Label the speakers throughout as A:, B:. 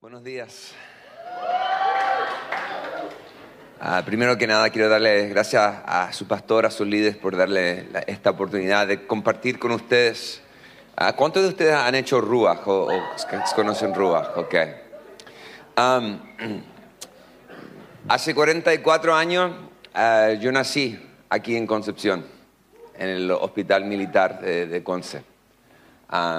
A: Buenos días. Ah, primero que nada, quiero darle gracias a su pastor, a sus líderes, por darle esta oportunidad de compartir con ustedes. Ah, ¿Cuántos de ustedes han hecho Ruach o, o conocen Ruach? Ok. Am, hace 44 años ah, yo nací aquí en Concepción, en el Hospital Militar de, de Conce.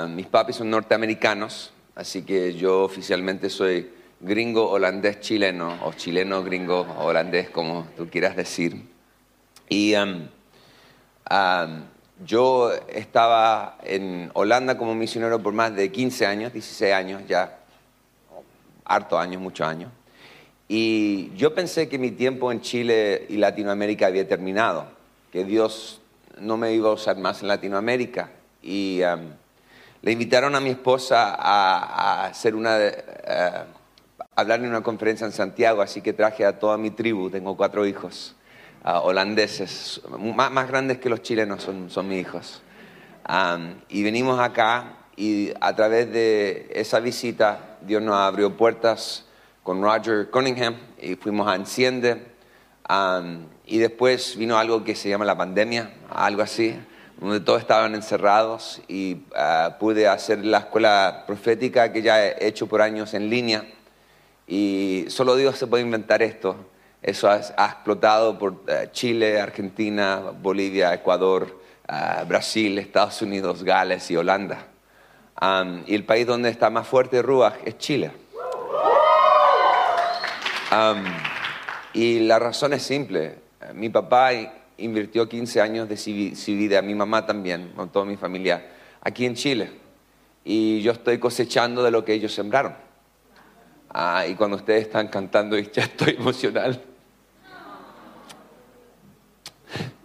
A: Mis papis son norteamericanos, así que yo oficialmente soy gringo holandés chileno, o chileno gringo holandés, como tú quieras decir. Y am, am, yo estaba en Holanda como misionero por más de 15 años, 16 años ya, harto años, muchos años. Y yo pensé que mi tiempo en Chile y Latinoamérica había terminado, que Dios no me iba a usar más en Latinoamérica. Y am, le invitaron a mi esposa a, a hacer una, eh, hablar en una conferencia en Santiago, así que traje a toda mi tribu, tengo cuatro hijos ah, holandeses, más, más grandes que los chilenos son, son mis hijos. Am, y venimos acá y a través de esa visita Dios nos abrió puertas con Roger Cunningham y fuimos a Enciende. Am, y después vino algo que se llama la pandemia, algo así, donde todos estaban encerrados y ah, pude hacer la escuela profética que ya he hecho por años en línea. Y solo Dios se puede inventar esto. Eso ha, ha explotado por eh, Chile, Argentina, Bolivia, Ecuador, ah, Brasil, Estados Unidos, Gales y Holanda. Am, y el país donde está más fuerte Ruach es Chile. Am, y la razón es simple. Mi papá i- invirtió 15 años de su vi- su vida, mi mamá también, con toda mi familia, aquí en Chile. Y yo estoy cosechando de lo que ellos sembraron. Ah, y cuando ustedes están cantando, ya estoy emocional.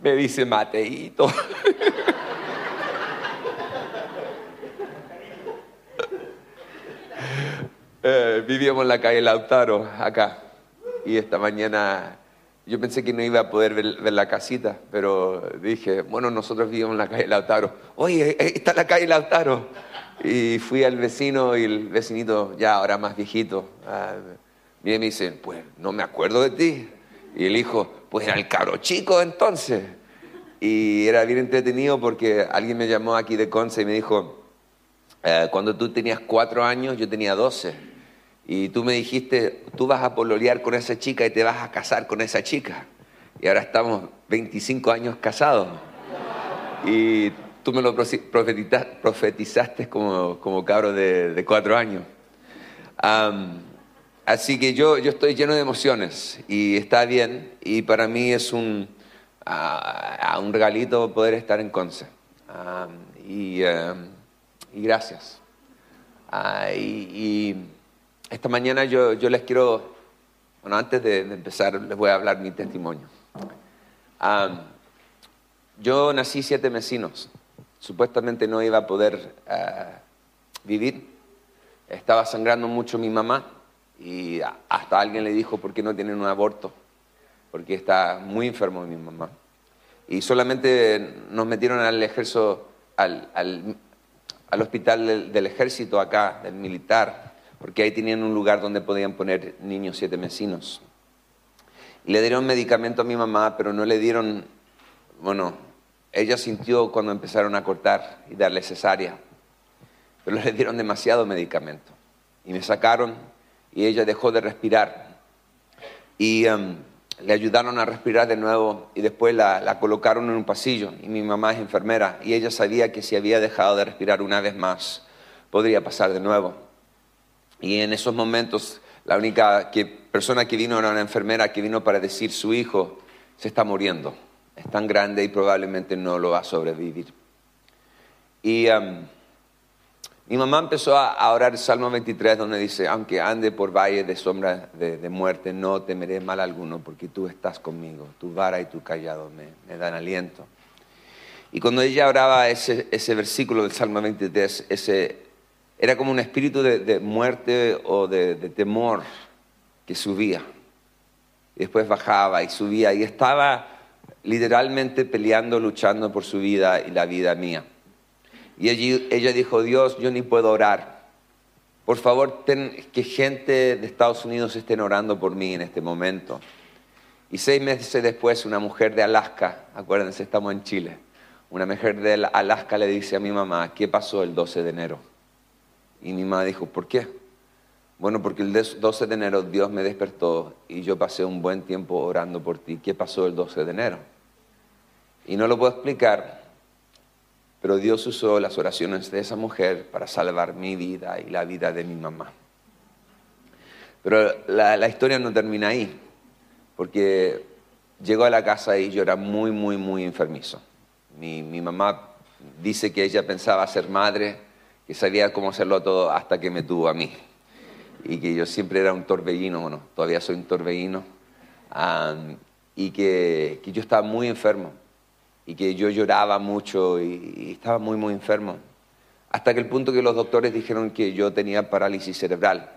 A: Me dice Mateito. Eh, vivíamos en la calle Lautaro, acá. Y esta mañana yo pensé que no iba a poder ver, la casita, pero dije, bueno, nosotros vivíamos en la calle Lautaro. Oye, ahí está la calle Lautaro. Y fui al vecino y el vecinito, ya ahora más viejito, y me dice, pues no me acuerdo de ti. Y el hijo, pues era el cabro chico entonces. Y era bien entretenido porque alguien me llamó aquí de Conce y me dijo, eh, cuando tú tenías cuatro años, yo tenía doce. Y tú me dijiste, tú vas a pololear con esa chica y te vas a casar con esa chica. Y ahora estamos 25 años casados. Y tú me lo profetizaste como, como cabro de, de cuatro años. Así que yo, estoy lleno de emociones y está bien. Y para mí es un, regalito poder estar en Conce. Am, y, gracias. Ah, y esta mañana yo, yo les quiero, bueno, antes de, empezar, les voy a hablar mi testimonio. Yo nací siete vecinos. Supuestamente no iba a poder ah, vivir. Estaba sangrando mucho mi mamá y hasta alguien le dijo, ¿por qué no tienen un aborto? Porque está muy enfermo mi mamá. Y solamente nos metieron al ejército, al, al- al hospital del, del ejército acá, del militar, porque ahí tenían un lugar donde podían poner niños siete vecinos. Y le dieron medicamento a mi mamá, pero no le dieron, bueno, ella sintió cuando empezaron a cortar y darle cesárea, pero le dieron demasiado medicamento. Y me sacaron y ella dejó de respirar. Y em, le ayudaron a respirar de nuevo y después la colocaron en un pasillo. Y mi mamá es enfermera y ella sabía que si había dejado de respirar una vez más, podría pasar de nuevo. Y en esos momentos, la única persona que vino era una enfermera que vino para decir su hijo se está muriendo, es tan grande y probablemente no lo va a sobrevivir. Y em, mi mamá empezó a, orar el Salmo 23 donde dice, aunque ande por valle de sombra de, muerte, no temeré mal alguno porque tú estás conmigo, tu vara y tu callado me, me dan aliento. Y cuando ella oraba ese, ese versículo del Salmo 23, ese, era como un espíritu de, muerte o de, temor que subía. Después bajaba y subía y estaba literalmente peleando, luchando por su vida y la vida mía. Y ella dijo, Dios, yo ni puedo orar, Por favor, ten, que gente de Estados Unidos estén orando por mí en este momento. Y seis meses después, una mujer de Alaska, acuérdense, estamos en Chile, una mujer de Alaska le dice a mi mamá, ¿qué pasó el 12 de enero? Y mi mamá dijo, ¿por qué? Bueno, porque el 12 de enero Dios me despertó y yo pasé un buen tiempo orando por ti. ¿Qué pasó el 12 de enero? Y no lo puedo explicar, pero Dios usó las oraciones de esa mujer para salvar mi vida y la vida de mi mamá. Pero la, historia no termina ahí, porque llegó a la casa y yo era muy, muy, muy enfermizo. Mi, mi mamá dice que ella pensaba ser madre, que sabía cómo hacerlo todo hasta que me tuvo a mí. Y que yo siempre era un torbellino, bueno, todavía soy un torbellino, y que, que, yo estaba muy enfermo, y que yo lloraba mucho y, estaba muy, muy enfermo, hasta que el punto que los doctores dijeron que yo tenía parálisis cerebral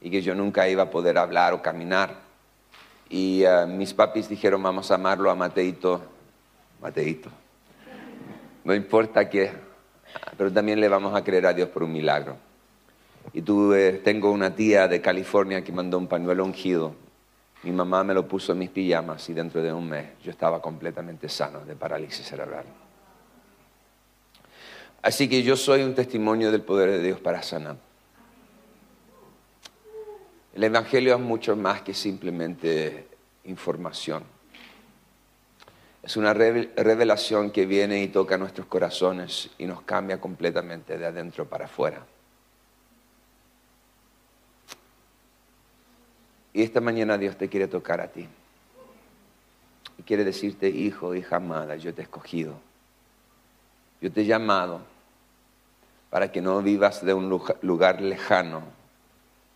A: y que yo nunca iba a poder hablar o caminar. Y ah, mis papis dijeron, vamos a amarlo a Mateito, Mateito, no importa qué, pero también le vamos a creer a Dios por un milagro. Y tuve, tengo una tía de California que mandó un pañuelo ungido. Mi mamá me lo puso en mis pijamas y dentro de un mes yo estaba completamente sano de parálisis cerebral. Así que yo soy un testimonio del poder de Dios para sanar. El Evangelio es mucho más que simplemente información. Es una revelación que viene y toca nuestros corazones y nos cambia completamente de adentro para afuera. Y esta mañana Dios te quiere tocar a ti. Y quiere decirte, hijo, hija amada, yo te he escogido. Yo te he llamado para que no vivas de un lugar lejano,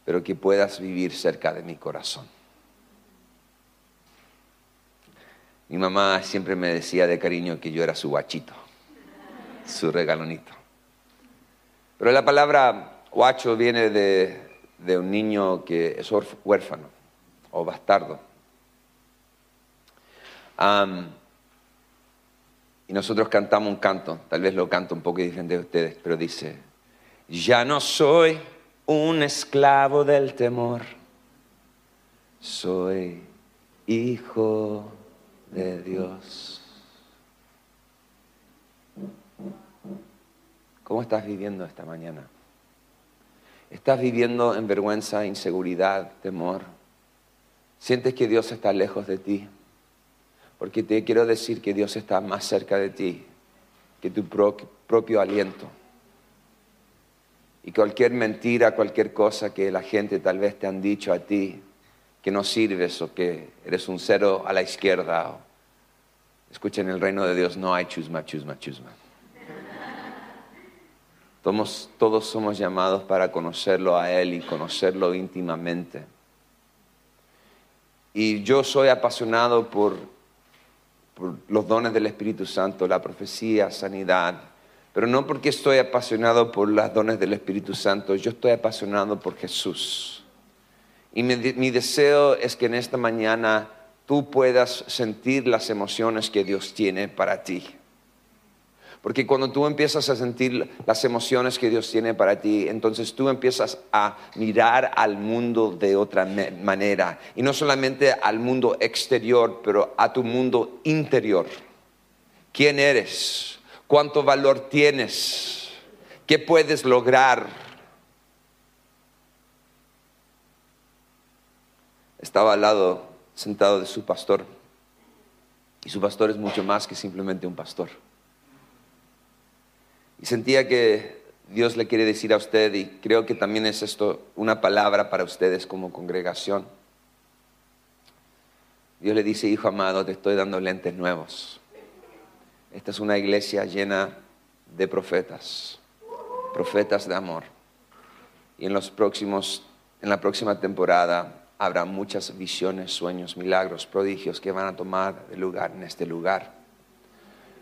A: pero que puedas vivir cerca de mi corazón. Mi mamá siempre me decía de cariño que yo era su guachito, su regalonito. Pero la palabra guacho viene de un niño que es huérfano o bastardo. y nosotros cantamos un canto, tal vez lo canto un poco diferente de ustedes, pero dice, ya no soy un esclavo del temor, soy hijo de Dios. ¿Cómo estás viviendo esta mañana? Estás viviendo en vergüenza, inseguridad, temor. Sientes que Dios está lejos de ti. Porque te quiero decir que Dios está más cerca de ti que tu propio aliento. Y cualquier mentira, cualquier cosa que la gente tal vez te han dicho a ti, que no sirves o que eres un cero a la izquierda. Escucha, en el reino de Dios no hay chusma, chusma, chusma. Todos, somos llamados para conocerlo a Él y conocerlo íntimamente. Y yo soy apasionado por, por, los dones del Espíritu Santo, la profecía, sanidad, pero no porque estoy apasionado por los dones del Espíritu Santo, yo estoy apasionado por Jesús. Y mi, mi deseo es que en esta mañana tú puedas sentir las emociones que Dios tiene para ti. Porque cuando tú empiezas a sentir las emociones que Dios tiene para ti, entonces tú empiezas a mirar al mundo de otra manera. Y no solamente al mundo exterior, pero a tu mundo interior. ¿Quién eres? ¿Cuánto valor tienes? ¿Qué puedes lograr? Estaba al lado, sentado de su pastor. Y su pastor es mucho más que simplemente un pastor. Y sentía que Dios le quiere decir a usted, y creo que también es esto una palabra para ustedes como congregación. Dios le dice, hijo amado, te estoy dando lentes nuevos. Esta es una iglesia llena de profetas, profetas de amor. Y en los próximos, en la próxima temporada habrá muchas visiones, sueños, milagros, prodigios que van a tomar lugar en este lugar.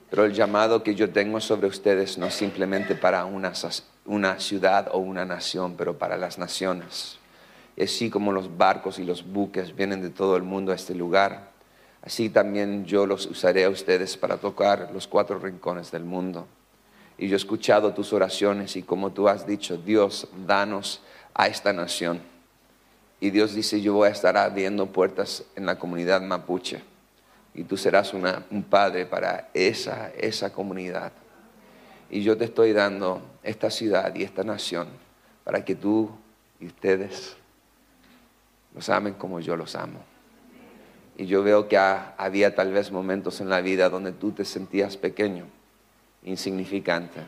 A: Pero el llamado que yo tengo sobre ustedes no es simplemente para una, ciudad o una nación, pero para las naciones. Así como los barcos y los buques vienen de todo el mundo a este lugar, así también yo los usaré a ustedes para tocar los cuatro rincones del mundo. Y yo he escuchado tus oraciones y como tú has dicho, Dios, danos a esta nación. Y Dios dice, yo voy a estar abriendo puertas en la comunidad mapuche. Y tú serás un padre para esa, esa comunidad. Y yo te estoy dando esta ciudad y esta nación para que tú y ustedes los amen como yo los amo. Y yo veo que había tal vez momentos en la vida donde tú te sentías pequeño, insignificante.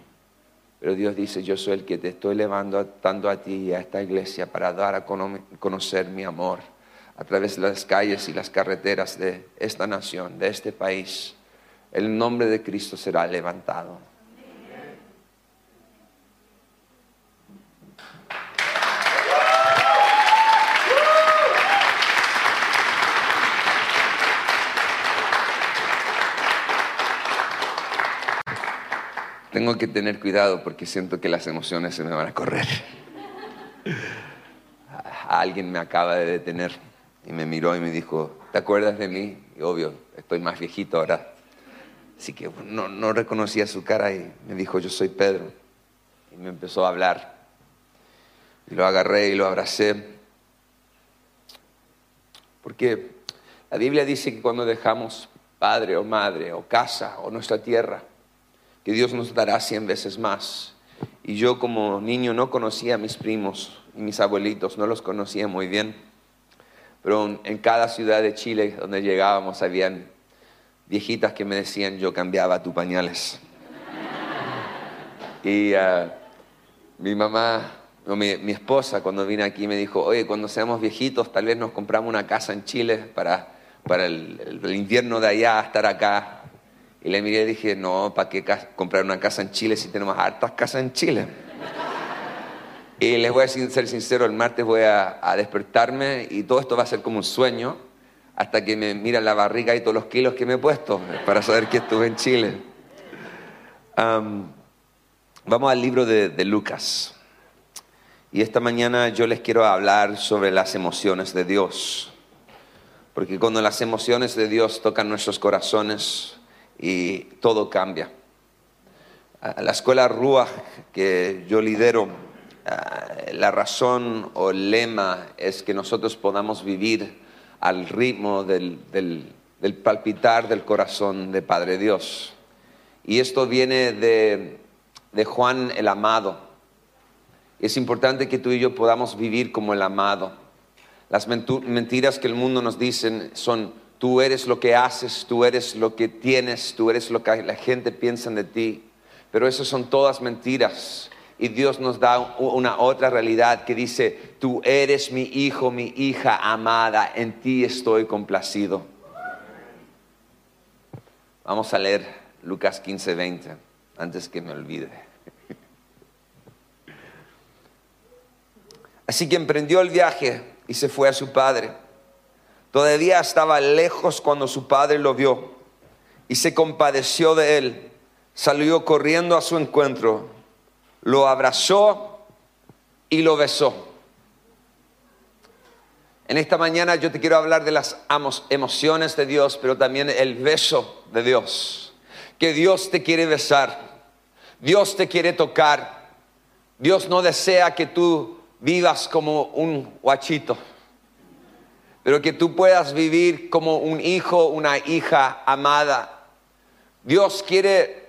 A: Pero Dios dice, yo soy el que te estoy levantando a ti y a esta iglesia para dar a conocer mi amor a través de las calles y las carreteras de esta nación, de este país. El nombre de Cristo será levantado. Tengo que tener cuidado porque siento que las emociones se me van a correr. Alguien me acaba de detener y me miró y me dijo, ¿te acuerdas de mí? Y obvio, estoy más viejito ahora. Así que no, no reconocía su cara y me dijo, yo soy Pedro. Y me empezó a hablar. Y lo agarré y lo abracé. Porque la Biblia dice que cuando dejamos padre o madre o casa o nuestra tierra, que Dios nos dará cien veces más. Y yo como niño no conocía a mis primos y mis abuelitos, no los conocía muy bien. Pero en cada ciudad de Chile donde llegábamos habían viejitas que me decían yo cambiaba tus pañales. Y ah, mi mamá, mi, esposa cuando vine aquí me dijo, oye, cuando seamos viejitos tal vez nos compramos una casa en Chile para, para el invierno de allá, estar acá y le miré y dije, no, ¿para qué comprar una casa en Chile si tenemos hartas casas en Chile? Y les voy a ser sincero, el martes voy a, despertarme y todo esto va a ser como un sueño hasta que me miran la barriga y todos los kilos que me he puesto para saber que estuve en Chile. vamos al libro de, de Lucas. Y esta mañana yo les quiero hablar sobre las emociones de Dios. Porque cuando las emociones de Dios tocan nuestros corazones, y todo cambia. La escuela Ruach que yo lidero, la razón o el lema es que nosotros podamos vivir al ritmo del, palpitar del corazón de Padre Dios. Y esto viene de, de Juan el amado. Es importante que tú y yo podamos vivir como el amado. Las mentiras que el mundo nos dice son Tú eres lo que haces, tú eres lo que tienes, tú eres lo que la gente piensa de ti. Pero esas son todas mentiras. Y Dios nos da una otra realidad que dice, tú eres mi hijo, mi hija amada, en ti estoy complacido. Vamos a leer Lucas 15, 20, antes que me olvide. Así que emprendió el viaje y se fue a su padre. Todavía estaba lejos cuando su padre lo vio y se compadeció de él. Salió corriendo a su encuentro, lo abrazó y lo besó. En esta mañana yo te quiero hablar de las emociones de Dios, pero también el beso de Dios. Que Dios te quiere besar, Dios te quiere tocar. Dios no desea que tú vivas como un guachito pero que tú puedas vivir como un hijo, una hija amada. Dios quiere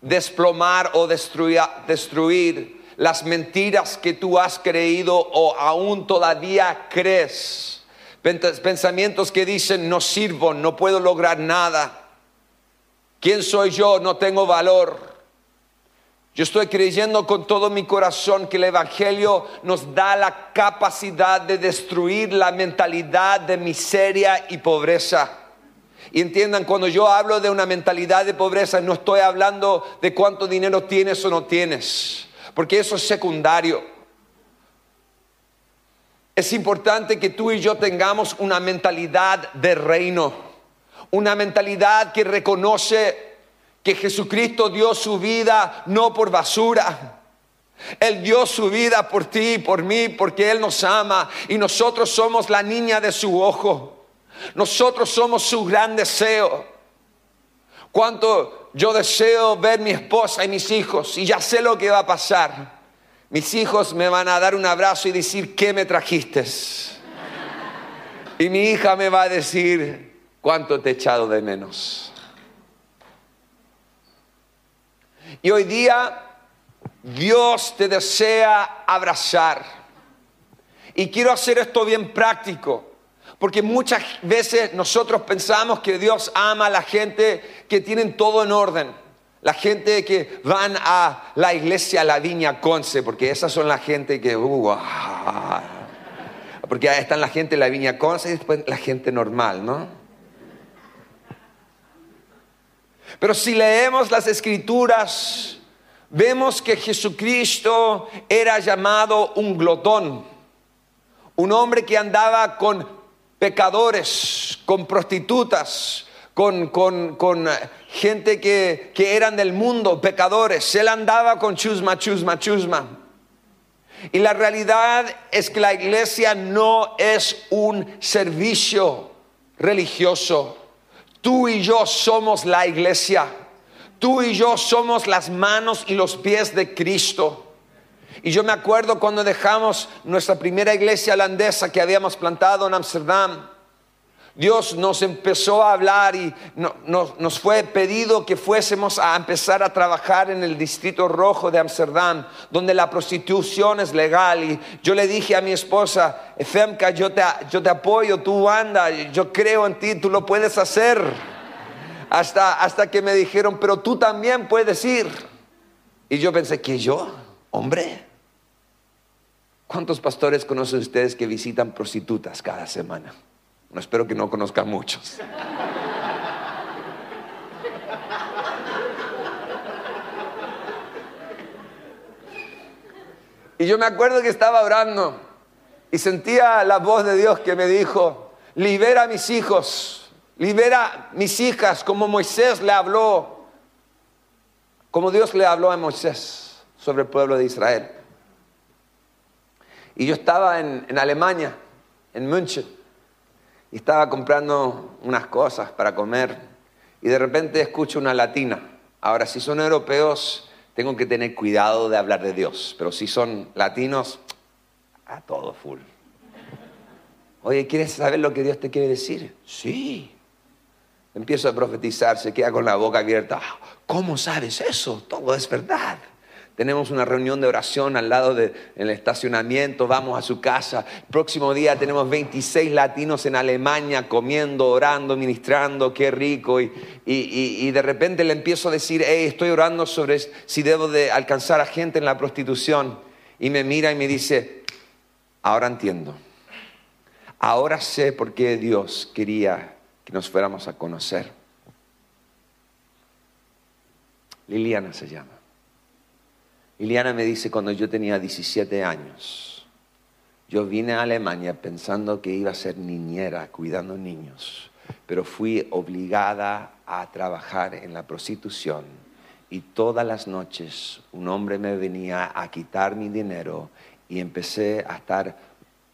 A: desplomar o destruir, las mentiras que tú has creído o aún todavía crees. Pensamientos que dicen, no sirvo, no puedo lograr nada. ¿Quién soy yo? No tengo valor. Yo estoy creyendo con todo mi corazón que el Evangelio nos da la capacidad de destruir la mentalidad de miseria y pobreza. Y entiendan, cuando yo hablo de una mentalidad de pobreza, no estoy hablando de cuánto dinero tienes o no tienes, porque eso es secundario. Es importante que tú y yo tengamos una mentalidad de reino, una mentalidad que reconoce que Jesucristo dio su vida no por basura. Él dio su vida por ti y por mí porque Él nos ama y nosotros somos la niña de su ojo. Nosotros somos su gran deseo. Cuánto yo deseo ver mi esposa y mis hijos y ya sé lo que va a pasar. mis hijos me van a dar un abrazo y decir, ¿qué me trajiste? Y mi hija me va a decir, ¿cuánto te he echado de menos? Y hoy día Dios te desea abrazar. Y quiero hacer esto bien práctico. Porque muchas veces nosotros pensamos que Dios ama a la gente que tienen todo en orden. La gente que van a la iglesia La Viña Conce, porque esas son la gente que... Uh, porque ahí están la gente La Viña Conce y después la gente normal, ¿no? Pero si leemos las escrituras, vemos que Jesucristo era llamado un glotón, un hombre que andaba con pecadores, con prostitutas, con, con, eh, gente que, que, eran del mundo, pecadores. Él andaba con chusma, chusma, chusma. Y la realidad es que la iglesia no es un servicio religioso. Tú y yo somos la iglesia. Tú y yo somos las manos y los pies de Cristo. Y yo me acuerdo cuando dejamos nuestra primera iglesia holandesa que habíamos plantado en Amsterdam. Dios nos empezó a hablar y nos fue pedido que fuésemos a empezar a trabajar en el distrito rojo de Amsterdam, donde la prostitución es legal. Y yo le dije a mi esposa, Efemka, yo te, yo te apoyo, tú anda, yo creo en ti, tú lo puedes hacer. Hasta, hasta que me dijeron, pero tú también puedes ir. Y yo pensé, ¿que yo? Hombre. ¿Cuántos pastores conocen ustedes que visitan prostitutas cada semana? No espero que no conozcan muchos. Y yo me acuerdo que estaba orando y sentía la voz de Dios que me dijo, libera a mis hijos, libera a mis hijas, como Moisés le habló, como Dios le habló a Moisés sobre el pueblo de Israel. Y yo estaba en, en Alemania, en München, estaba comprando unas cosas para comer, y de repente escucho una latina. Ahora, si son europeos, tengo que tener cuidado de hablar de Dios, pero si son latinos, a todo full. Oye, ¿quieres saber lo que Dios te quiere decir? Sí. Empiezo a profetizar, se queda con la boca abierta. ¿Cómo sabes eso? Todo es verdad. Tenemos una reunión de oración al lado del estacionamiento, vamos a su casa. Próximo día tenemos 26 latinos en Alemania comiendo, orando, ministrando, qué rico. Y, y, de repente le empiezo a decir, hey, estoy orando sobre si debo de alcanzar a gente en la prostitución. Y me mira y me dice, ahora entiendo. Ahora sé por qué Dios quería que nos fuéramos a conocer. Liliana se llama. Liliana me dice, cuando yo tenía 17 años, yo vine a Alemania pensando que iba a ser niñera, cuidando niños, pero fui obligada a trabajar en la prostitución. Y todas las noches un hombre me venía a quitar mi dinero y empecé a estar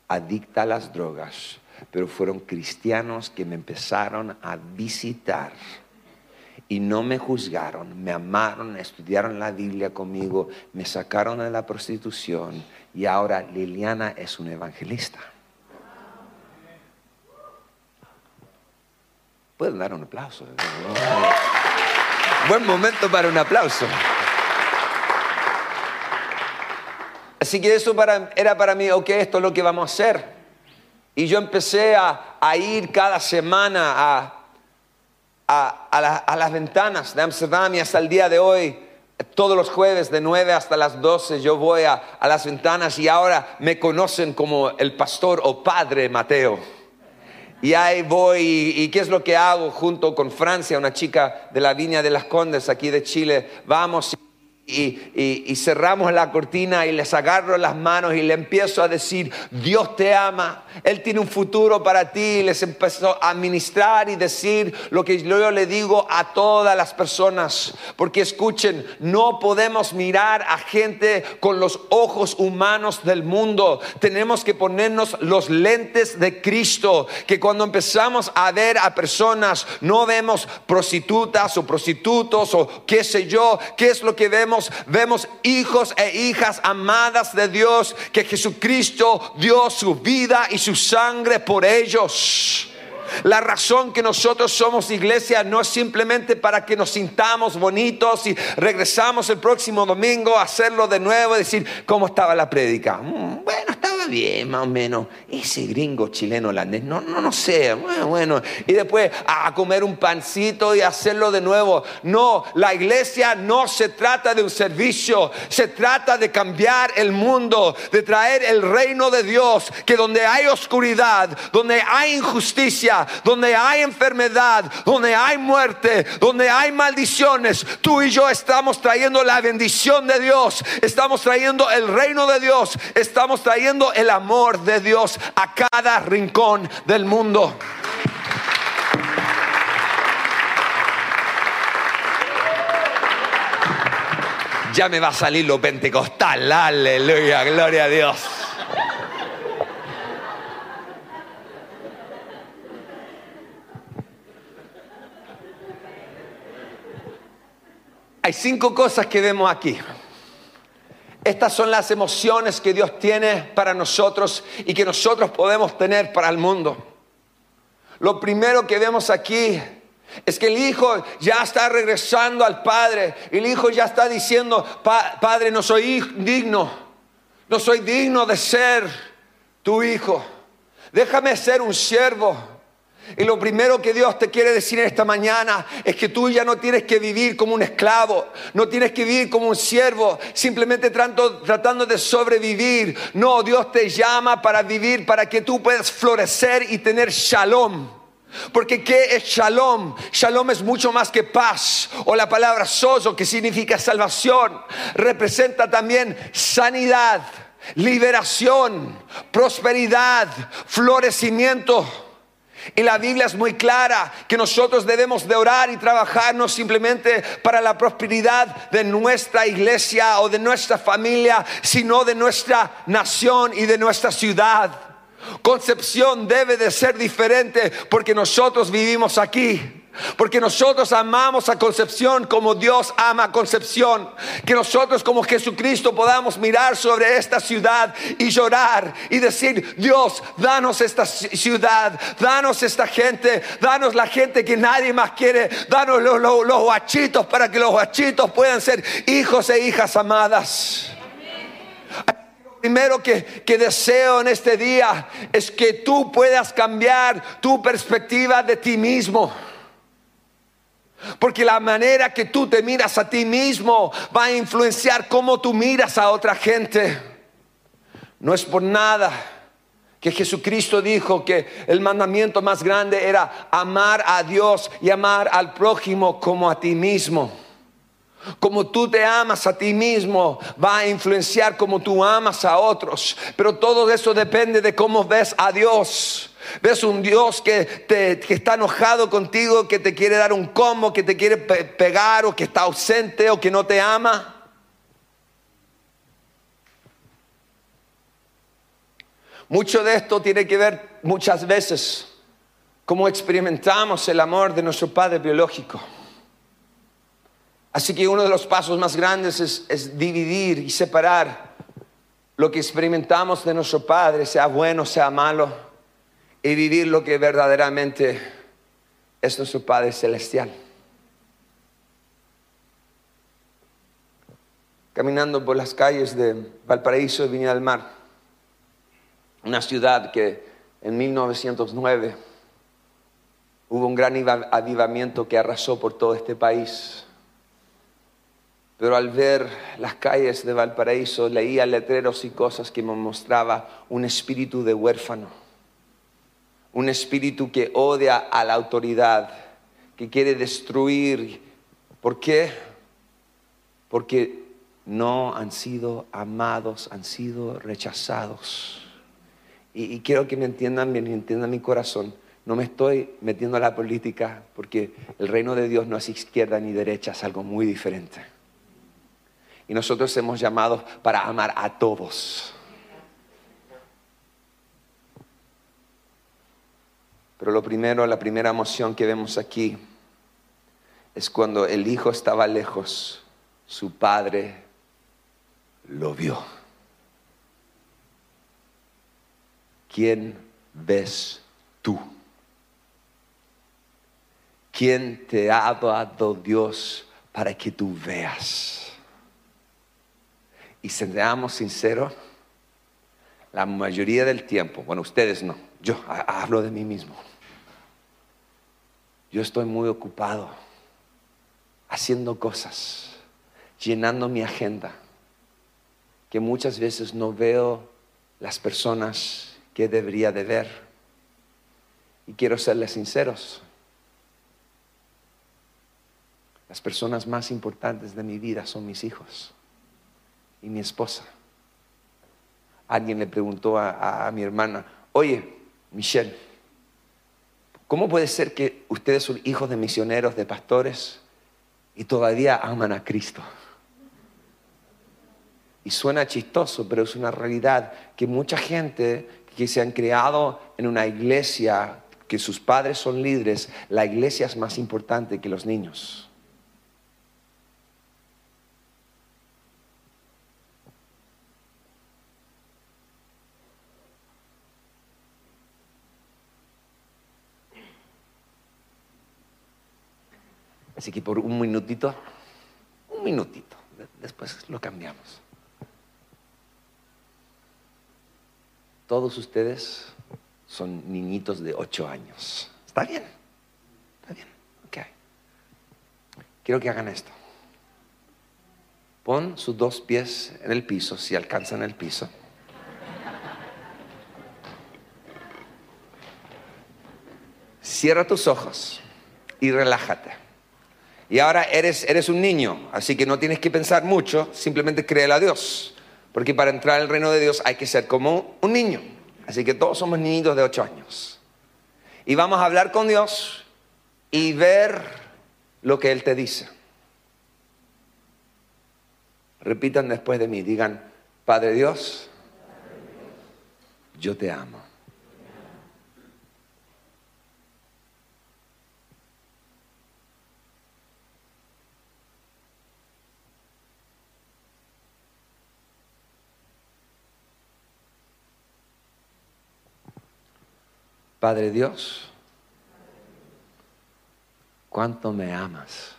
A: adicta a las drogas, pero fueron cristianos que me empezaron a visitar y no me juzgaron, me amaron, estudiaron la Biblia conmigo, me sacaron de la prostitución y ahora Liliana es un evangelista. Pueden dar un aplauso. Buen momento para un aplauso. Así que eso era para mí, ok, esto es lo que vamos a hacer. Y yo empecé a ir cada semana a a, las ventanas de Amsterdam y hasta el día de hoy, todos los jueves de 9 hasta las 12 yo voy a, las ventanas y ahora me conocen como el pastor o padre Mateo. Y ahí voy, y, qué es lo que hago junto con Francia, una chica de la Viña de las Condes aquí de Chile. Vamos y, cerramos la cortina y les agarro las manos y le empiezo a decir, Dios te ama, Él tiene un futuro para ti. Y les empezó a ministrar y decir lo que yo le digo a todas las personas. Porque escuchen, no podemos mirar a gente con los ojos humanos del mundo. Tenemos que ponernos los lentes de Cristo. Que cuando empezamos a ver a personas, no vemos prostitutas o prostitutos o qué sé yo, qué es lo que vemos vemos, hijos e hijas amadas de Dios, que Jesucristo dio su vida y su sangre por ellos. La razón que nosotros somos iglesia no es simplemente para que nos sintamos bonitos y regresamos el próximo domingo a hacerlo de nuevo y decir, ¿cómo estaba la prédica? Mm, bueno, estaba bien, más o menos. Ese gringo chileno holandés, no, no, no sé, bueno, bueno. Y después a comer un pancito y hacerlo de nuevo. No, la iglesia no se trata de un servicio, se trata de cambiar el mundo, de traer el reino de Dios, que donde hay oscuridad, donde hay injusticia, donde hay enfermedad, donde hay muerte, donde hay maldiciones, tú y yo estamos trayendo la bendición de Dios, estamos trayendo el reino de Dios, estamos trayendo el amor de Dios a cada rincón del mundo. Ya me va a salir lo pentecostal, aleluya, gloria a Dios. Hay cinco cosas que vemos aquí. Estas son las emociones que Dios tiene para nosotros y que nosotros podemos tener para el mundo. Lo primero que vemos aquí es que el hijo ya está regresando al padre. El hijo ya está diciendo, padre, no soy digno. No soy digno de ser tu hijo. Déjame ser un siervo. Y lo primero que Dios te quiere decir esta mañana es que tú ya no tienes que vivir como un esclavo, no tienes que vivir como un siervo, simplemente tratando de sobrevivir. No, Dios te llama para vivir, para que tú puedas florecer y tener shalom. Porque ¿qué es shalom? Shalom es mucho más que paz. O la palabra sozo, que significa salvación, representa también sanidad, liberación, prosperidad, florecimiento. Y la Biblia es muy clara que nosotros debemos de orar y trabajar no simplemente para la prosperidad de nuestra iglesia o de nuestra familia, sino de nuestra nación y de nuestra ciudad. Concepción debe de ser diferente porque nosotros vivimos aquí. Porque nosotros amamos a Concepción como Dios ama a Concepción. Que nosotros como Jesucristo podamos mirar sobre esta ciudad y llorar y decir, Dios, danos esta ciudad, danos esta gente, danos la gente que nadie más quiere, danos los, los, guachitos para que los guachitos puedan ser hijos e hijas amadas. Lo primero que, que, deseo en este día es que tú puedas cambiar tu perspectiva de ti mismo. Porque la manera que tú te miras a ti mismo va a influenciar cómo tú miras a otra gente. No es por nada que Jesucristo dijo que el mandamiento más grande era amar a Dios y amar al prójimo como a ti mismo. Como tú te amas a ti mismo, va a influenciar como tú amas a otros. Pero todo eso depende de cómo ves a Dios. Ves un Dios que, te, está enojado contigo, que te quiere dar un combo, que te quiere pegar o que está ausente o que no te ama. Mucho de esto tiene que ver muchas veces cómo experimentamos el amor de nuestro Padre biológico. Así que uno de los pasos más grandes es, dividir y separar lo que experimentamos de nuestro Padre, sea bueno, sea malo y vivir lo que verdaderamente es nuestro Padre Celestial. Caminando por las calles de Valparaíso y Viña del Mar, una ciudad que en 1909 hubo un gran avivamiento que arrasó por todo este país. Pero al ver las calles de Valparaíso leía letreros y cosas que me mostraba un espíritu de huérfano un espíritu que odia a la autoridad, que quiere destruir. ¿Por qué? Porque no han sido amados, han sido rechazados. Y, quiero que me entiendan bien, entiendan mi corazón. No me estoy metiendo a la política porque el reino de Dios no es izquierda ni derecha, es algo muy diferente. Y nosotros hemos llamado para amar a todos. Pero lo primero, la primera emoción que vemos aquí es cuando el hijo estaba lejos, su padre lo vio. ¿Quién ves tú? ¿Quién te ha dado Dios para que tú veas? Y seamos sinceros, la mayoría del tiempo, bueno, ustedes no, yo hablo de mí mismo. Yo estoy muy ocupado haciendo cosas, llenando mi agenda, que muchas veces no veo las personas que debería de ver. Y quiero serles sinceros. Las personas más importantes de mi vida son mis hijos y mi esposa. Alguien le preguntó a, mi hermana, oye, Michelle, ¿cómo puede ser que ustedes son hijos de misioneros, de pastores, y todavía aman a Cristo? Y suena chistoso, pero es una realidad que mucha gente que se han creado en una iglesia, que sus padres son líderes, la iglesia es más importante que los niños. Así que por un minutito, un minutito, después lo cambiamos. Todos ustedes son niñitos de ocho años. ¿Está bien? ¿Está bien? Ok. Quiero que hagan esto. Pon sus dos pies en el piso, si alcanzan el piso. Cierra tus ojos y relájate. Y ahora eres, eres un niño, así que no tienes que pensar mucho, simplemente créele a Dios. Porque para entrar al reino de Dios hay que ser como un niño. Así que todos somos niños de ocho años. Y vamos a hablar con Dios y ver lo que Él te dice. Repitan después de mí, digan, Padre Dios, yo te amo. Padre Dios, ¿cuánto me amas?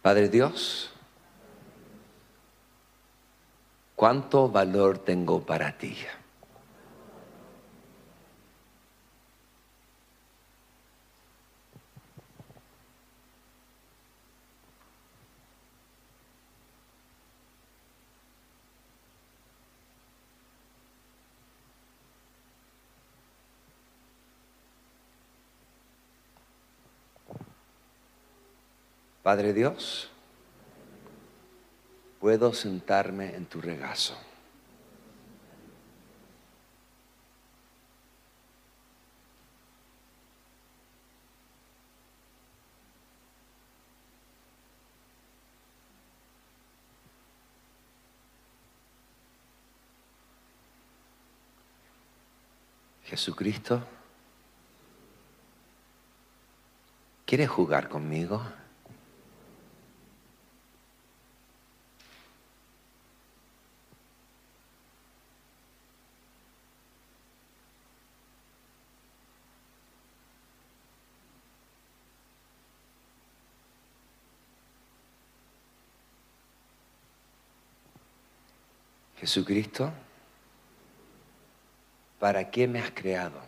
A: Padre Dios, ¿cuánto valor tengo para ti? Padre Dios, puedo sentarme en tu regazo. Jesucristo, ¿quieres jugar conmigo? Jesucristo, ¿para qué me has creado?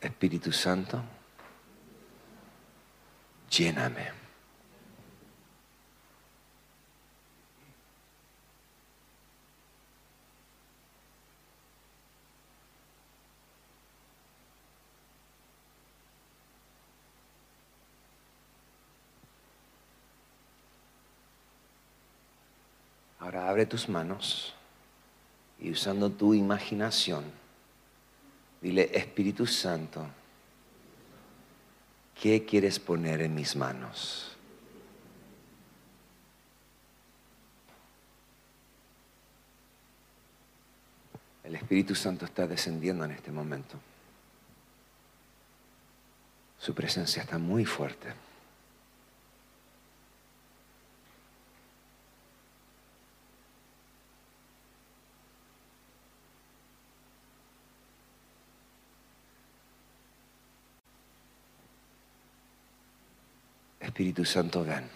A: Espíritu Santo, lléname.
B: Ahora tus manos y usando tu imaginación, dile, Espíritu Santo, ¿qué quieres poner en mis manos? El Espíritu Santo está descendiendo en este momento. Su presencia está muy fuerte. Espíritu Santo, ven.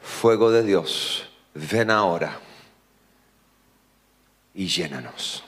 B: Fuego de Dios, ven ahora y llénanos.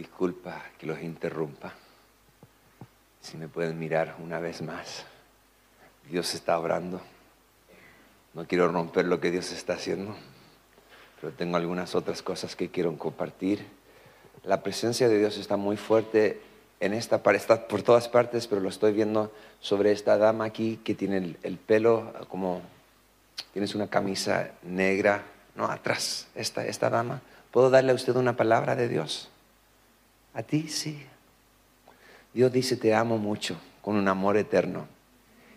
B: Disculpa que los interrumpa. Si me pueden mirar una vez más. Dios está obrando. No quiero romper lo que Dios está haciendo, pero tengo algunas otras cosas que quiero compartir. La presencia de Dios está muy fuerte en esta está por todas partes, pero lo estoy viendo sobre esta dama aquí que tiene el, el pelo como tienes una camisa negra, no atrás, esta, esta dama. ¿Puedo darle a usted una palabra de Dios? A ti sí. Dios dice, te amo mucho, con un amor eterno.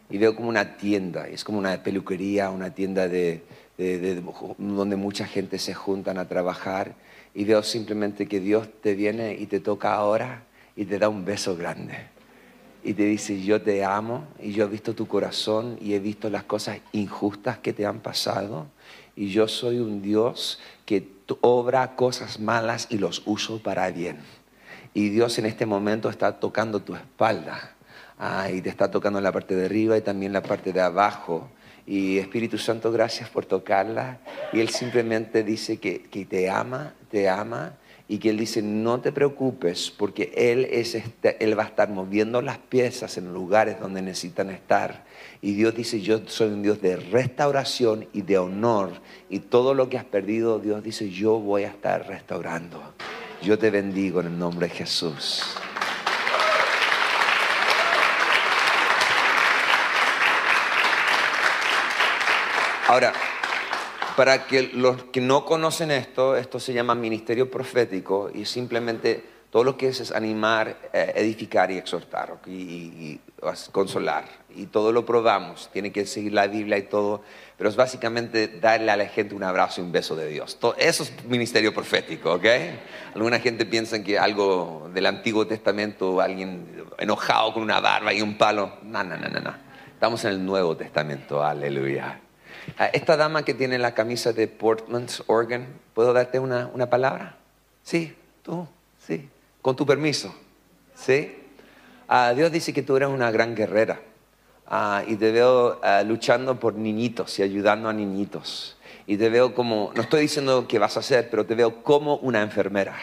B: Y veo como una tienda, es como una peluquería, una tienda de, donde mucha gente se juntan a trabajar. Y veo simplemente que Dios te viene y te toca ahora y te da un beso grande. Y te dice, yo te amo y yo he visto tu corazón y he visto las cosas injustas que te han pasado. Y yo soy un Dios que obra cosas malas y los uso para bien. Y Dios en este momento está tocando tu espalda. Ah, y te está tocando la parte de arriba y también la parte de abajo. Y Espíritu Santo, gracias por tocarla. Y Él simplemente dice que, que te ama, te ama. Y que Él dice, no te preocupes, porque Él, es este, él va a estar moviendo las piezas en lugares donde necesitan estar. Y Dios dice, yo soy un Dios de restauración y de honor. Y todo lo que has perdido, Dios dice, yo voy a estar restaurando. Yo te bendigo en el nombre de Jesús. Ahora, para que los que no conocen esto, esto se llama ministerio profético y simplemente todo lo que es es animar, eh, edificar y exhortar y, consolar. Y todo lo probamos, tiene que seguir la Biblia y todo, pero es básicamente darle a la gente un abrazo y un beso de Dios. eso es ministerio profético, ¿ok? Alguna gente piensa que algo del Antiguo Testamento, alguien enojado con una barba y un palo. No, no, no, no, no. Estamos en el Nuevo Testamento, aleluya. Ah, esta dama que tiene la camisa de Portland's Oregon, ¿puedo darte una, una palabra? Sí, tú, sí con tu permiso. ¿Sí? Ah, Dios dice que tú eres una gran guerrera ah, y te veo ah, luchando por niñitos y ayudando a niñitos. Y te veo como, no estoy diciendo que vas a hacer, pero te veo como una enfermera.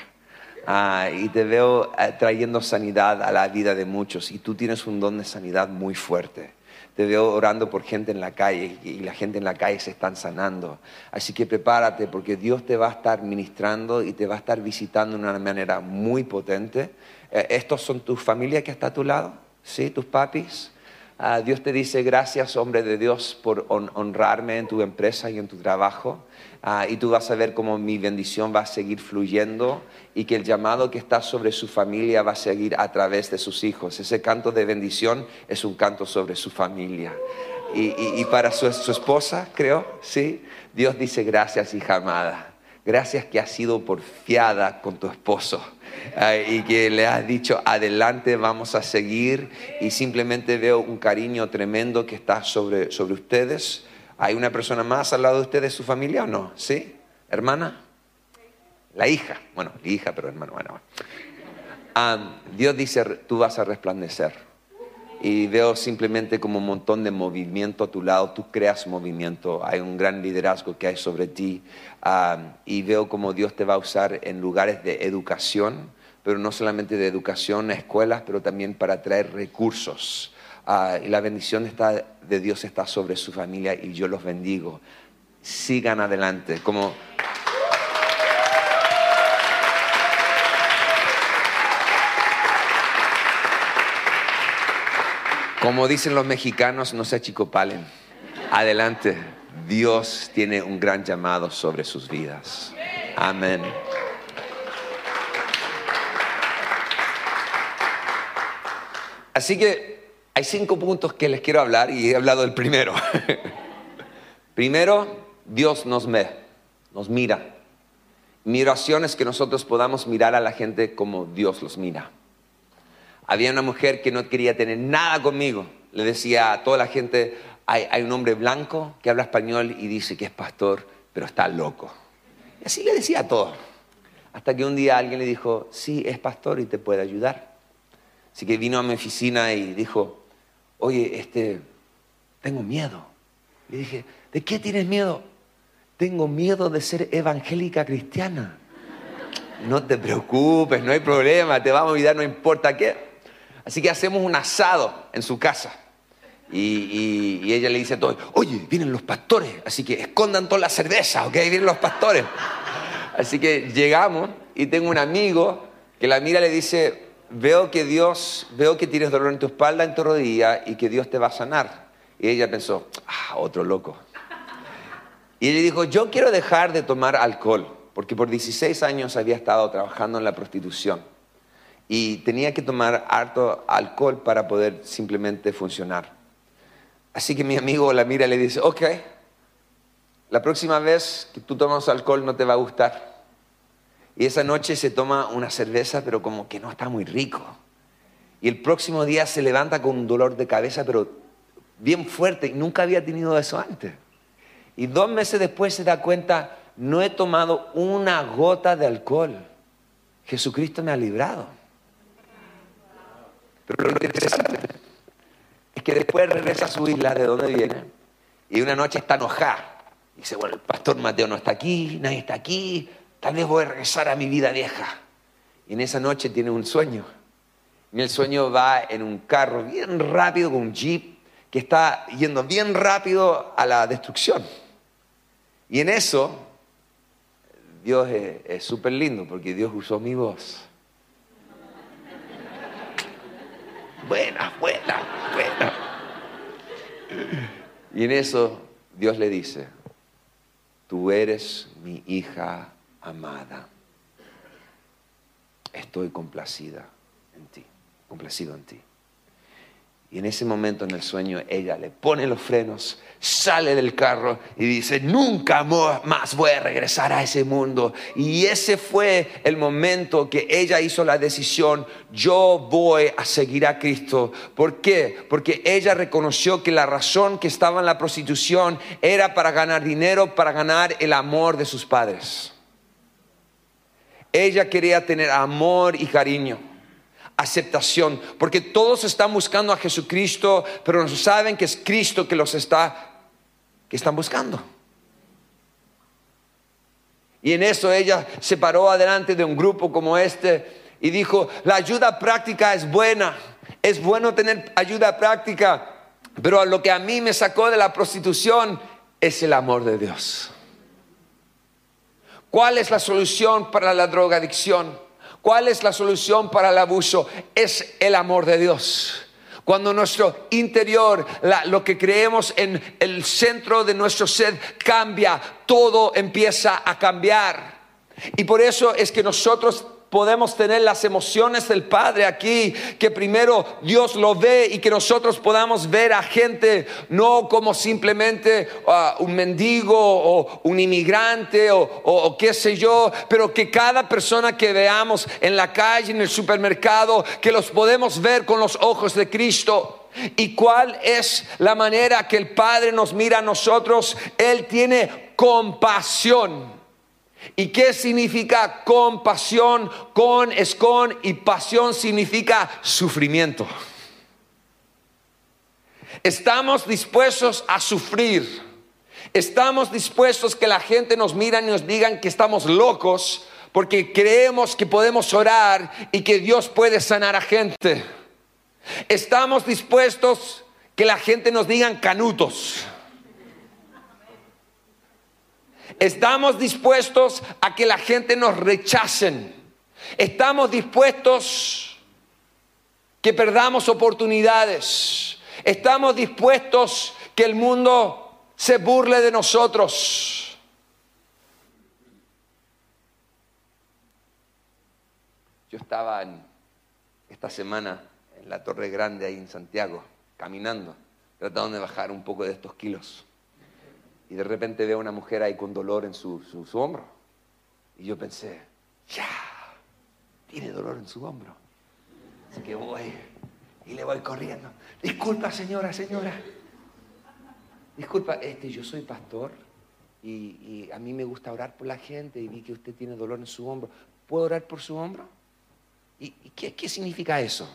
B: y te veo trayendo sanidad a la vida de muchos. Y tú tienes un don de sanidad muy fuerte te veo orando por gente en la calle y la gente en la calle se están sanando. Así que prepárate porque Dios te va a estar ministrando y te va a estar visitando de una manera muy potente. Eh, ¿Estos son tus familias que está a tu lado? ¿Sí? ¿Tus papis? Ah, Dios te dice gracias, hombre de Dios, por honrarme en tu empresa y en tu trabajo. Ah, y tú vas a ver cómo mi bendición va a seguir fluyendo y que el llamado que está sobre su familia va a seguir a través de sus hijos. Ese canto de bendición es un canto sobre su familia. Y, para su, su, esposa, creo, sí, Dios dice gracias, hija amada.
A: Gracias que has sido porfiada con tu esposo y que le has dicho, adelante, vamos a seguir. Y simplemente veo un cariño tremendo que está sobre, sobre ustedes. ¿Hay una persona más al lado de ustedes, su familia o no? ¿Sí? ¿Hermana? La hija. Bueno, hija, pero hermano. Bueno. Dios dice, tú vas a resplandecer y veo simplemente como un montón de movimiento a tu lado, tú creas movimiento, hay un gran liderazgo que hay sobre ti y veo como Dios te va a usar en lugares de educación, pero no solamente de educación, escuelas, pero también para traer recursos. Ah, y la bendición está, de Dios está sobre su familia y yo los bendigo. Sigan adelante, como Como dicen los mexicanos, no se achicopalen. Adelante. Dios tiene un gran llamado sobre sus vidas. Amén. Así que hay cinco puntos que les quiero hablar y he hablado del primero. primero, Dios nos ve, nos mira. Mi oración es que nosotros podamos mirar a la gente como Dios los mira. Había una mujer que no quería tener nada conmigo. Le decía a toda la gente, hay, un hombre blanco que habla español y dice que es pastor, pero está loco. Y así le decía a todos. Hasta que un día alguien le dijo, sí, es pastor y te puede ayudar. Así que vino a mi oficina y dijo, oye, este, tengo miedo. Le dije, ¿de qué tienes miedo? Tengo miedo de ser evangélica cristiana. No te preocupes, no hay problema, te vamos a ayudar, no importa qué. Así que hacemos un asado en su casa. Y, ella le dice a todos, oye, vienen los pastores, así que escondan toda la cerveza, ¿ok? Vienen los pastores. Así que llegamos y tengo un amigo que la mira y le dice, veo que Dios, veo que tienes dolor en tu espalda, en tu rodilla y que Dios te va a sanar. Y ella pensó, ah, otro loco. Y ella dijo, yo quiero dejar de tomar alcohol, porque por 16 años había estado trabajando en la prostitución y tenía que tomar harto alcohol para poder simplemente funcionar. Así que mi amigo la mira y le dice, ok, la próxima vez que tú tomas alcohol no te va a gustar. Y esa noche se toma una cerveza, pero como que no está muy rico. Y el próximo día se levanta con un dolor de cabeza, pero bien fuerte, y nunca había tenido eso antes. Y dos meses después se da cuenta, no he tomado una gota de alcohol. Jesucristo me ha librado. Pero lo interesante es que después regresa a su isla de donde viene y una noche está enojada. Dice, bueno, el pastor Mateo no está aquí, nadie está aquí, tal vez voy a regresar a mi vida vieja. Y en esa noche tiene un sueño. Y el sueño va en un carro bien rápido, con un jeep, que está yendo bien rápido a la destrucción. Y en eso, Dios es súper lindo, porque Dios usó mi voz buena, buena, buena. Y en eso Dios le dice, tú eres mi hija amada. Estoy complacida en ti, complacido en ti. Y en ese momento en el sueño ella le pone los frenos, sale del carro y dice, nunca más voy a regresar a ese mundo. Y ese fue el momento que ella hizo la decisión, yo voy a seguir a Cristo. ¿Por qué? Porque ella reconoció que la razón que estaba en la prostitución era para ganar dinero, para ganar el amor de sus padres. Ella quería tener amor y cariño aceptación, porque todos están buscando a Jesucristo, pero no saben que es Cristo que los está, que están buscando. Y en eso ella se paró adelante de un grupo como este y dijo, la ayuda práctica es buena, es bueno tener ayuda práctica, pero lo que a mí me sacó de la prostitución es el amor de Dios. ¿Cuál es la solución para la drogadicción? ¿Cuál es la solución para el abuso? Es el amor de Dios. Cuando nuestro interior, lo que creemos en el centro de nuestro ser cambia, todo empieza a cambiar. Y por eso es que nosotros podemos tener las emociones del Padre aquí, que primero Dios lo ve y que nosotros podamos ver a gente no como simplemente ah, un mendigo o un inmigrante o, qué sé yo, pero que cada persona que veamos en la calle, en el supermercado, que los podemos ver con los ojos de Cristo. ¿Y cuál es la manera que el Padre nos mira a nosotros? Él tiene compasión. ¿Y qué significa compasión? Con es con y pasión significa sufrimiento. Estamos dispuestos a sufrir. Estamos dispuestos que la gente nos mira y nos digan que estamos locos porque creemos que podemos orar y que Dios puede sanar a gente. Estamos dispuestos que la gente nos digan canutos. Estamos dispuestos a que la gente nos rechacen. Estamos dispuestos que perdamos oportunidades. Estamos dispuestos que el mundo se burle de nosotros. Yo estaba esta semana en la Torre Grande ahí en Santiago, caminando, tratando de bajar un poco de estos kilos y de repente veo a una mujer ahí con dolor en su, su, hombro. Y yo pensé, ya, tiene dolor en su hombro. Así que voy y le voy corriendo. Disculpa, señora, señora. Disculpa, este, yo soy pastor y, a mí me gusta orar por la gente y vi que usted tiene dolor en su hombro. ¿Puedo orar por su hombro? ¿Y, qué, qué significa eso?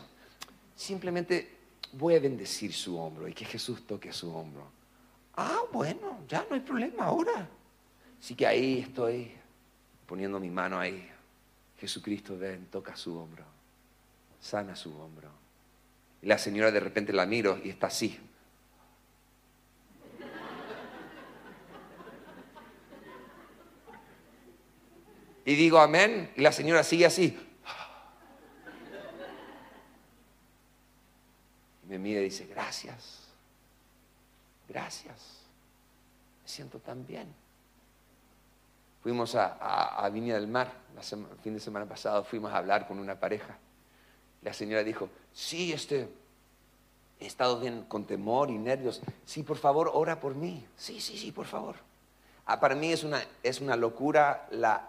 A: Simplemente voy a bendecir su hombro y que Jesús toque su hombro. Ah, bueno, ya no hay problema ahora. Así que ahí estoy poniendo mi mano ahí. Jesucristo ven, toca su hombro, sana su hombro. Y la señora de repente la miro y está así. Y digo amén, y la señora sigue así. Y me mira y dice, gracias. Gracias. Me siento tan bien. Fuimos a, Viña del Mar, el fin de semana pasado, fuimos a hablar con una pareja. La señora dijo, sí, este, he estado bien con temor y nervios. Sí, por favor, ora por mí. Sí, sí, sí, por favor. Ah, para mí es una, es una locura la,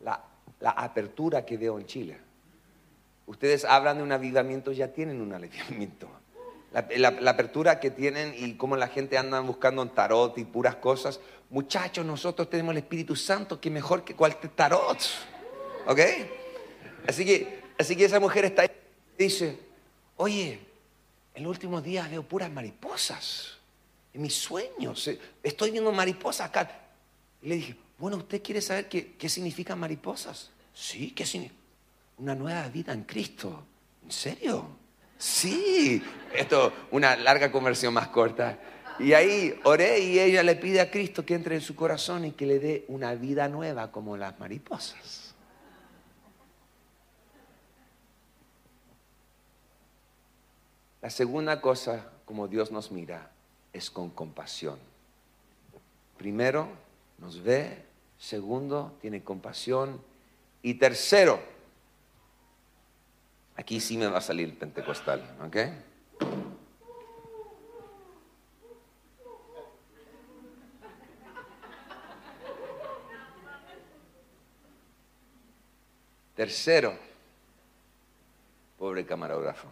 A: la, la apertura que veo en Chile. Ustedes hablan de un avivamiento, ya tienen un avivamiento. La, apertura que tienen y cómo la gente anda buscando en tarot y puras cosas. Muchachos, nosotros tenemos el Espíritu Santo que mejor que cualquier tarot. ¿Ok? Así que, así que esa mujer está ahí dice, oye, en los últimos días veo puras mariposas. En mis sueños. Eh, estoy viendo mariposas acá. Y le dije, bueno, ¿usted quiere saber qué, qué significan mariposas? Sí, ¿qué significa? Una nueva vida en Cristo. ¿En serio? Sí, esto, una larga conversión más corta. Y ahí oré y ella le pide a Cristo que entre en su corazón y que le dé una vida nueva como las mariposas. La segunda cosa como Dios nos mira es con compasión. Primero, nos ve. Segundo, tiene compasión. Y tercero, Aquí sí me va a salir el pentecostal, ¿ok? Tercero, pobre camarógrafo.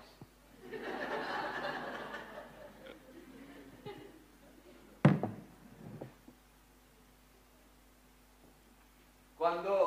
A: quiero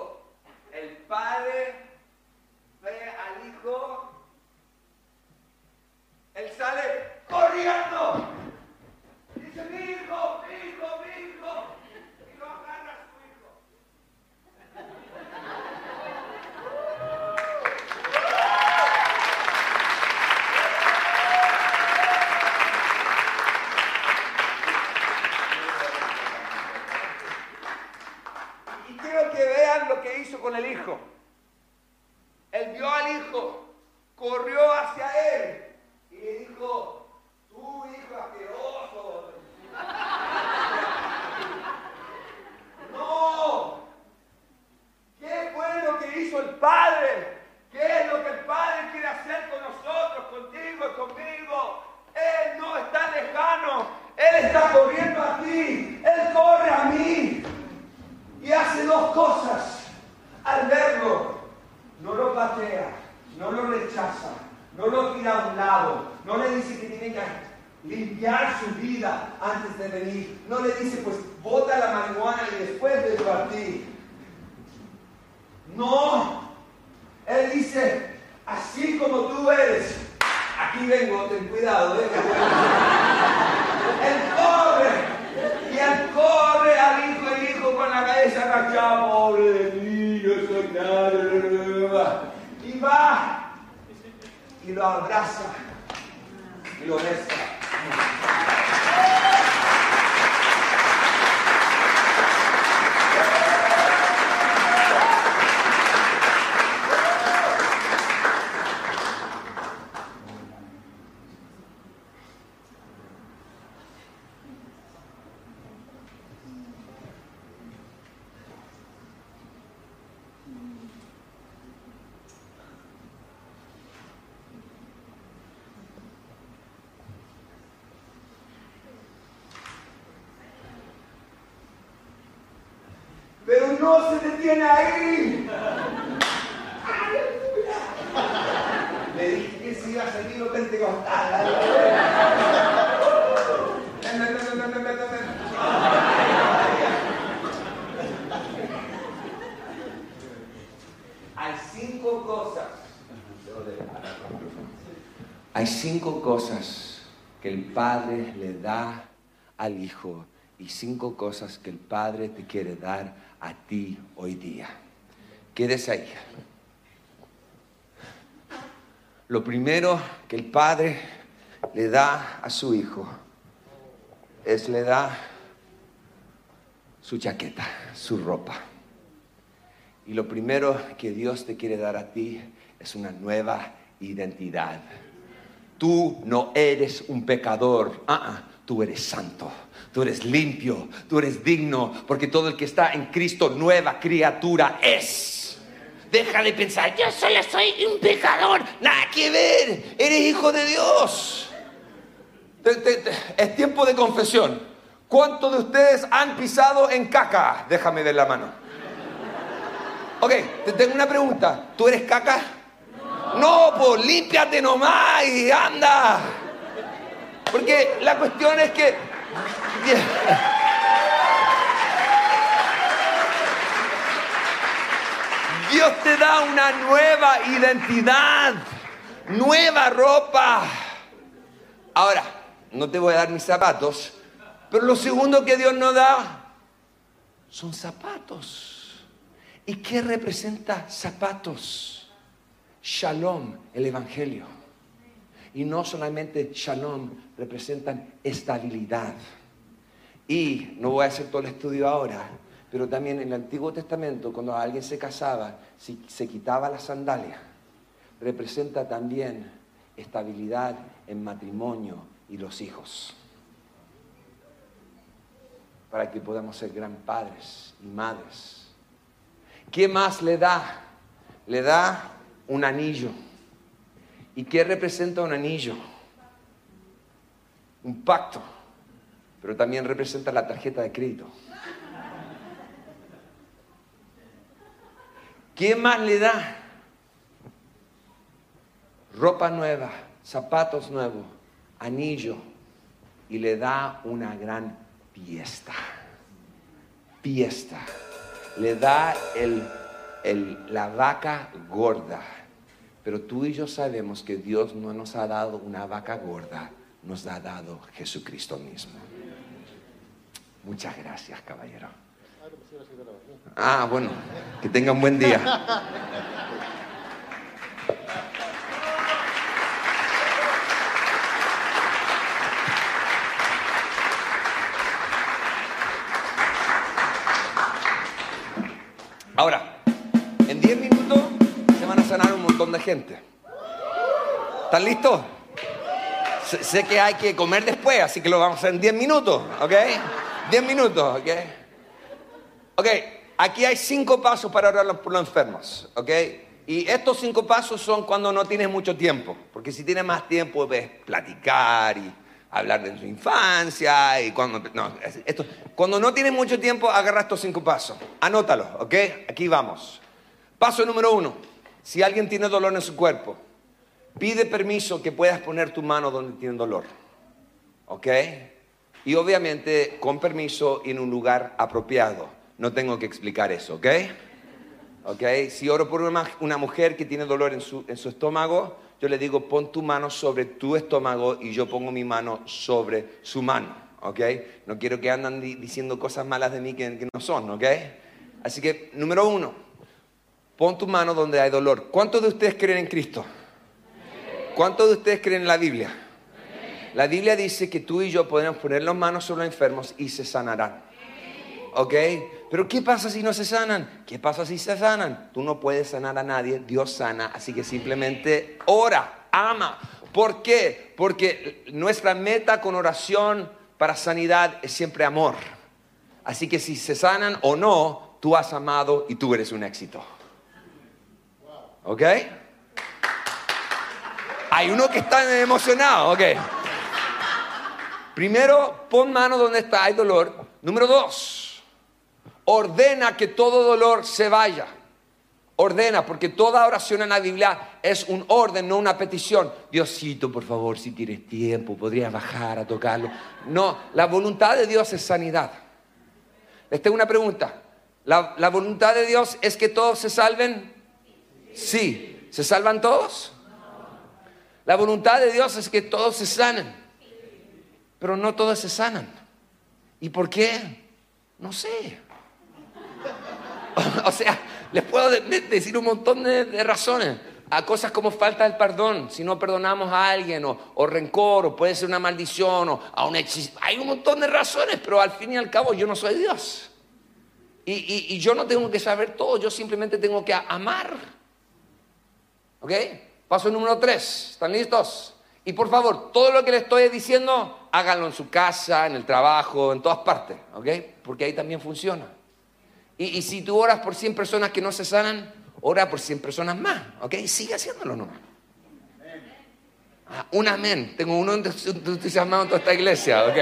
A: no se detiene ahí. Le dije que si iba a salir lo pentecostal. Hay cinco cosas. Hay cinco cosas que el Padre le da al Hijo y cinco cosas que el Padre te quiere dar a ti hoy día. Quédese ahí. Lo primero que el Padre le da a su Hijo es le da su chaqueta, su ropa. Y lo primero que Dios te quiere dar a ti es una nueva identidad. Tú no eres un pecador, ah, ah, tú eres santo, tú eres limpio, tú eres digno, porque todo el que está en Cristo, nueva criatura es. Deja de pensar, yo solo soy un pecador, nada que ver, eres hijo de Dios. Es tiempo de confesión. ¿Cuántos de ustedes han pisado en caca? Déjame ver la mano. Ok, te tengo una pregunta. ¿Tú eres caca? No, pues límpiate nomás y anda. Porque la cuestión es que... Dios te da una nueva identidad, nueva ropa. Ahora, no te voy a dar mis zapatos, pero lo segundo que Dios nos da son zapatos. ¿Y qué representa zapatos? Shalom, el Evangelio. Y no solamente shalom, representan estabilidad. Y no voy a hacer todo el estudio ahora, pero también en el Antiguo Testamento, cuando alguien se casaba, si se quitaba la sandalia, representa también estabilidad en matrimonio y los hijos. Para que podamos ser gran padres y madres. ¿Qué más le da? Le da un anillo. ¿Y qué representa un anillo? Un pacto, pero también representa la tarjeta de crédito. ¿Qué más le da? Ropa nueva, zapatos nuevos, anillo y le da una gran fiesta. Fiesta. Le da la vaca gorda. Pero tú y yo sabemos que Dios no nos ha dado una vaca gorda, nos ha dado Jesucristo mismo. Muchas gracias, caballero. Ah, bueno, que tenga un buen día. Ahora, en 10 minutos se van a sanar un montón de gente. ¿Están listos? Sé, que hay que comer después, así que lo vamos a hacer en 10 minutos, ¿ok? 10 minutos, ¿ok? Ok, aquí hay cinco pasos para orar por los enfermos, ¿ok? Y estos cinco pasos son cuando no tienes mucho tiempo, porque si tienes más tiempo ves platicar y hablar de tu infancia y cuando no, es- esto, cuando no tienes mucho tiempo agarra estos cinco pasos, anótalos, ¿ok? Aquí vamos. Paso número uno, si alguien tiene dolor en su cuerpo,
B: pide permiso que puedas poner tu mano donde tiene dolor. ¿Ok? Y obviamente con permiso en un lugar apropiado. No tengo que explicar eso, ¿ok? ¿Ok? Si oro por una, mujer que tiene dolor en su, estómago, yo le digo, pon tu mano sobre tu estómago y yo pongo mi mano sobre su mano, ¿ok? No quiero que andan di- diciendo cosas malas de mí que, que no son, ¿ok? Así que, número uno, pon tu mano donde hay dolor. ¿Cuántos de ustedes creen en Cristo? ¿Cuántos de ustedes creen en la Biblia? La Biblia dice que tú y yo podemos poner las manos sobre los enfermos y se sanarán. ¿Ok? Pero ¿qué pasa si no se sanan? ¿Qué pasa si se sanan? Tú no puedes sanar a nadie, Dios sana, así que simplemente ora, ama. ¿Por qué? Porque nuestra meta con oración para sanidad es siempre amor. Así que si se sanan o no, tú has amado y tú eres un éxito. ¿Ok? Hay uno que está emocionado, ok. Primero, pon mano donde está, hay dolor. Número dos, ordena que todo dolor se vaya. Ordena, porque toda oración en la Biblia es un orden, no una petición. Diosito, por favor, si tienes tiempo, podrías bajar a tocarlo. No, la voluntad de Dios es sanidad. Les tengo una pregunta. ¿La, la voluntad de Dios es que todos se salven? Sí. ¿Se salvan todos? La voluntad de Dios es que todos se sanen, pero no todos se sanan. ¿Y por qué? No sé. O sea, les puedo de- de- decir un montón de, razones. A cosas como falta del perdón, si no perdonamos a alguien, o, o rencor, o puede ser una maldición, o a un hechizo. Hay un montón de razones, pero al fin y al cabo yo no soy Dios. Y, y- y yo no tengo que saber todo, yo simplemente tengo que amar. ¿Ok? Paso número tres. ¿Están listos? Y por favor, todo lo que les estoy diciendo, háganlo en su casa, en el trabajo, en todas partes. ¿Ok? Porque ahí también funciona. Y, si tú oras por 100 personas que no se sanan, ora por 100 personas más. ¿Ok? Sigue haciéndolo nomás. Ah, un amén. Tengo uno entusiasmado en toda esta iglesia. ¿Ok?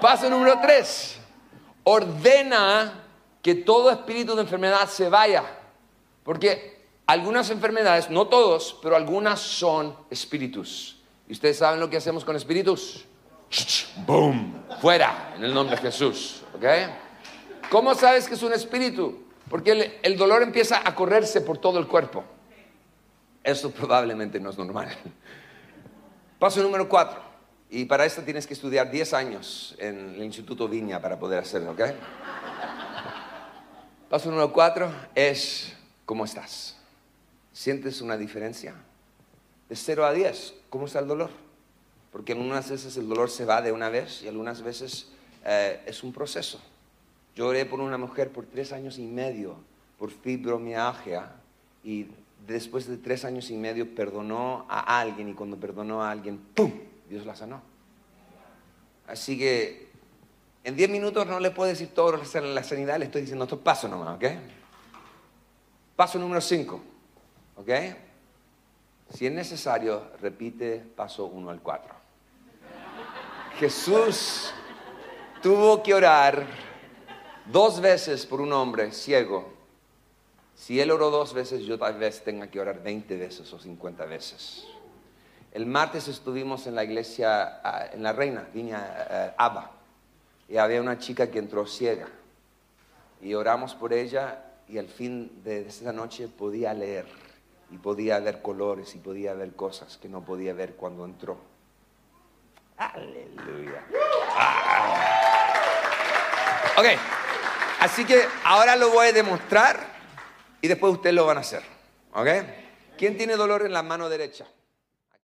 B: Paso número tres. Ordena que todo espíritu de enfermedad se vaya. Porque algunas enfermedades, no todos, pero algunas son espíritus. ¿Y ustedes saben lo que hacemos con espíritus? ¡Boom! Fuera, en el nombre de Jesús. ¿Ok? ¿Cómo sabes que es un espíritu? Porque el, dolor empieza a correrse por todo el cuerpo. Eso probablemente no es normal. Paso número cuatro. Y para esto tienes que estudiar 10 años en el Instituto Viña para poder hacerlo, ¿ok? Paso número cuatro es, ¿cómo estás? ¿Sientes una diferencia? De 0 a 10, ¿cómo está el dolor? Porque algunas veces el dolor se va de una vez y algunas veces eh, es un proceso. Yo oré por una mujer por tres años y medio por fibromialgia y después de tres años y medio perdonó a alguien y cuando perdonó a alguien, ¡pum! Dios la sanó. Así que en 10 minutos no le puedo decir todo la sanidad, le estoy diciendo estos pasos nomás, ¿ok? Paso número 5, ¿ok? Si es necesario, repite paso 1 al 4. Jesús tuvo que orar dos veces por un hombre ciego. Si él oró dos veces, yo tal vez tenga que orar 20 veces o 50 veces. El martes estuvimos en la iglesia, ah, en la Reina, Viña eh, Abba, y había una chica que entró ciega. Y oramos por ella y al fin de esa noche podía leer y podía ver colores y podía ver cosas que no podía ver cuando entró. Aleluya. Ah. Ok, así que ahora lo voy a demostrar y después ustedes lo van a hacer. ¿Ok? ¿Quién tiene dolor en la mano derecha?